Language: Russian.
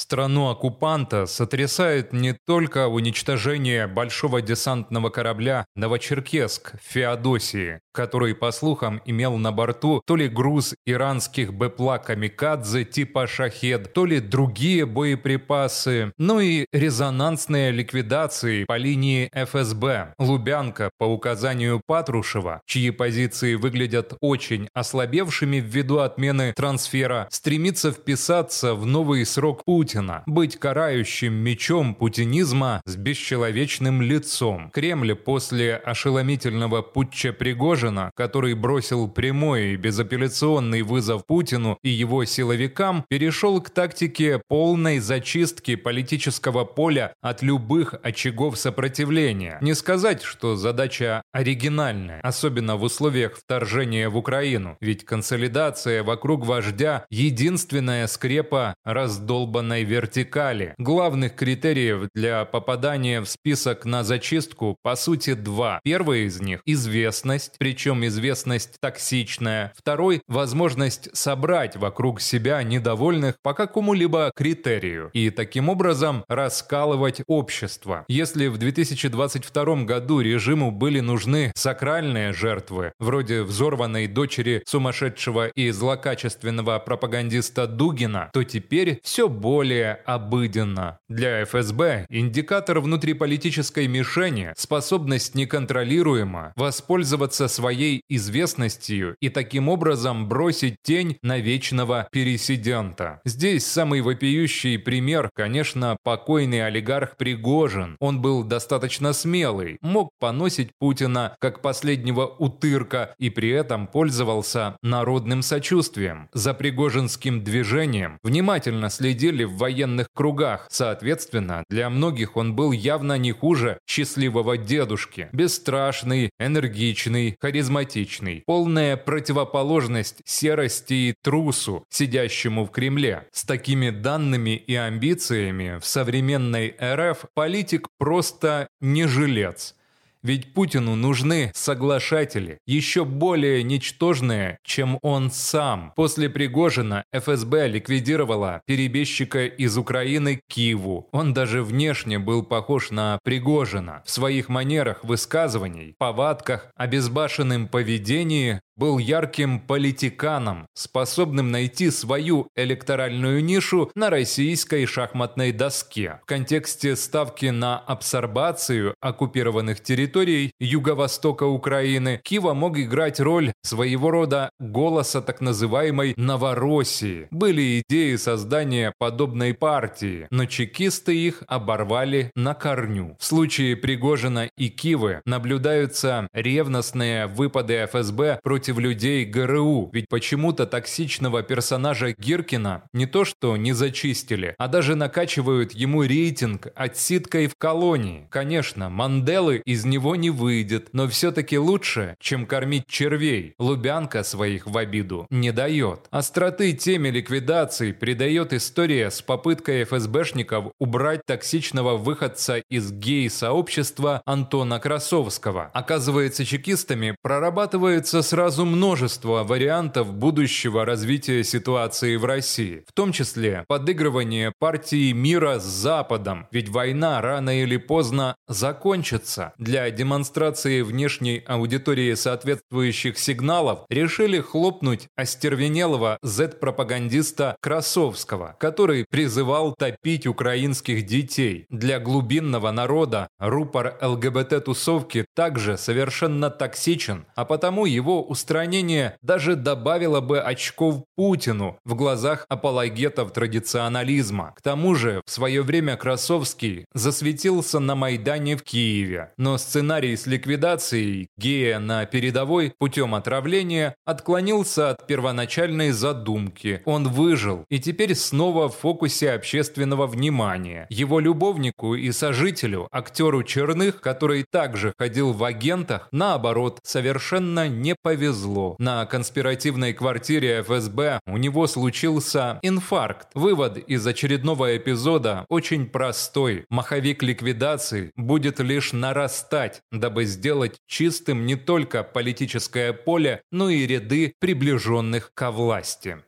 Страну оккупанта сотрясает не только уничтожение большого десантного корабля «Новочеркесск» в Феодосии, который, по слухам, имел на борту то ли груз иранских БПЛА «Камикадзе» типа «Шахед», то ли другие боеприпасы, но и резонансные ликвидации по линии ФСБ. Лубянка, по указанию Патрушева, чьи позиции выглядят очень ослабевшими ввиду отмены трансфера, стремится вписаться в новый срок Путина, быть карающим мечом путинизма с бесчеловечным лицом. Кремль после ошеломительного путча Пригожина, который бросил прямой и безапелляционный вызов Путину и его силовикам, перешел к тактике полной зачистки политического поля от любых очагов сопротивления. Не сказать, что задача оригинальная, особенно в условиях вторжения в Украину, ведь консолидация вокруг вождя – единственная скрепа раздолбанной вертикали. Главных критериев для попадания в список на зачистку по сути два. Первый из них – известность, причем известность токсичная. Второй – возможность собрать вокруг себя недовольных по какому-либо критерию и таким образом раскалывать общество. Если в 2022 году режиму были нужны сакральные жертвы, вроде взорванной дочери сумасшедшего и злокачественного пропагандиста Дугина, то теперь все более обыденно. Для ФСБ индикатор внутриполитической мишени – способность неконтролируемо воспользоваться своей известностью и таким образом бросить тень на вечного пересидента. Здесь самый вопиющий пример, конечно, покойный олигарх Пригожин. Он был достаточно смелый, мог поносить Путина как последнего утырка и при этом пользовался народным сочувствием. За Пригожинским движением внимательно следили в военных кругах. Соответственно, для многих он был явно не хуже счастливого дедушки. Бесстрашный, энергичный, харизматичный. Полная противоположность серости и трусу, сидящему в Кремле. С такими данными и амбициями в современной РФ политик просто не жилец. Ведь Путину нужны соглашатели, еще более ничтожные, чем он сам. После Пригожина ФСБ ликвидировала перебежчика из Украины Киеву. Он даже внешне был похож на Пригожина. В своих манерах высказываний, повадках, обезбашенном поведении был ярким политиканом, способным найти свою электоральную нишу на российской шахматной доске. В контексте ставки на абсорбацию оккупированных территорий юго-востока Украины Кива мог играть роль своего рода голоса так называемой Новороссии. Были идеи создания подобной партии, но чекисты их оборвали на корню. В случае Пригожина и Кивы наблюдаются ревностные выпады ФСБ против против людей ГРУ, ведь почему-то токсичного персонажа Гиркина не то что не зачистили, а даже накачивают ему рейтинг отсидкой в колонии. Конечно, Манделы из него не выйдет, но все-таки лучше, чем кормить червей. Лубянка своих в обиду не дает. Остроты теме ликвидации придает история с попыткой ФСБшников убрать токсичного выходца из гей-сообщества Антона Красовского. Оказывается, чекистами прорабатывается сразу сразу множество вариантов будущего развития ситуации в России, в том числе подыгрывание партии мира с Западом, ведь война рано или поздно закончится. Для демонстрации внешней аудитории соответствующих сигналов решили хлопнуть остервенелого Z-пропагандиста Красовского, который призывал топить украинских детей. Для глубинного народа рупор ЛГБТ-тусовки также совершенно токсичен, а потому его устраивает устранение даже добавило бы очков Путину в глазах апологетов традиционализма. К тому же, в свое время Красовский засветился на Майдане в Киеве, но сценарий с ликвидацией гея на передовой путем отравления отклонился от первоначальной задумки. Он выжил и теперь снова в фокусе общественного внимания. Его любовнику и сожителю, актеру Черных, который также ходил в агентах, наоборот, совершенно не повезло повезло. На конспиративной квартире ФСБ у него случился инфаркт. Вывод из очередного эпизода очень простой. Маховик ликвидации будет лишь нарастать, дабы сделать чистым не только политическое поле, но и ряды приближенных ко власти.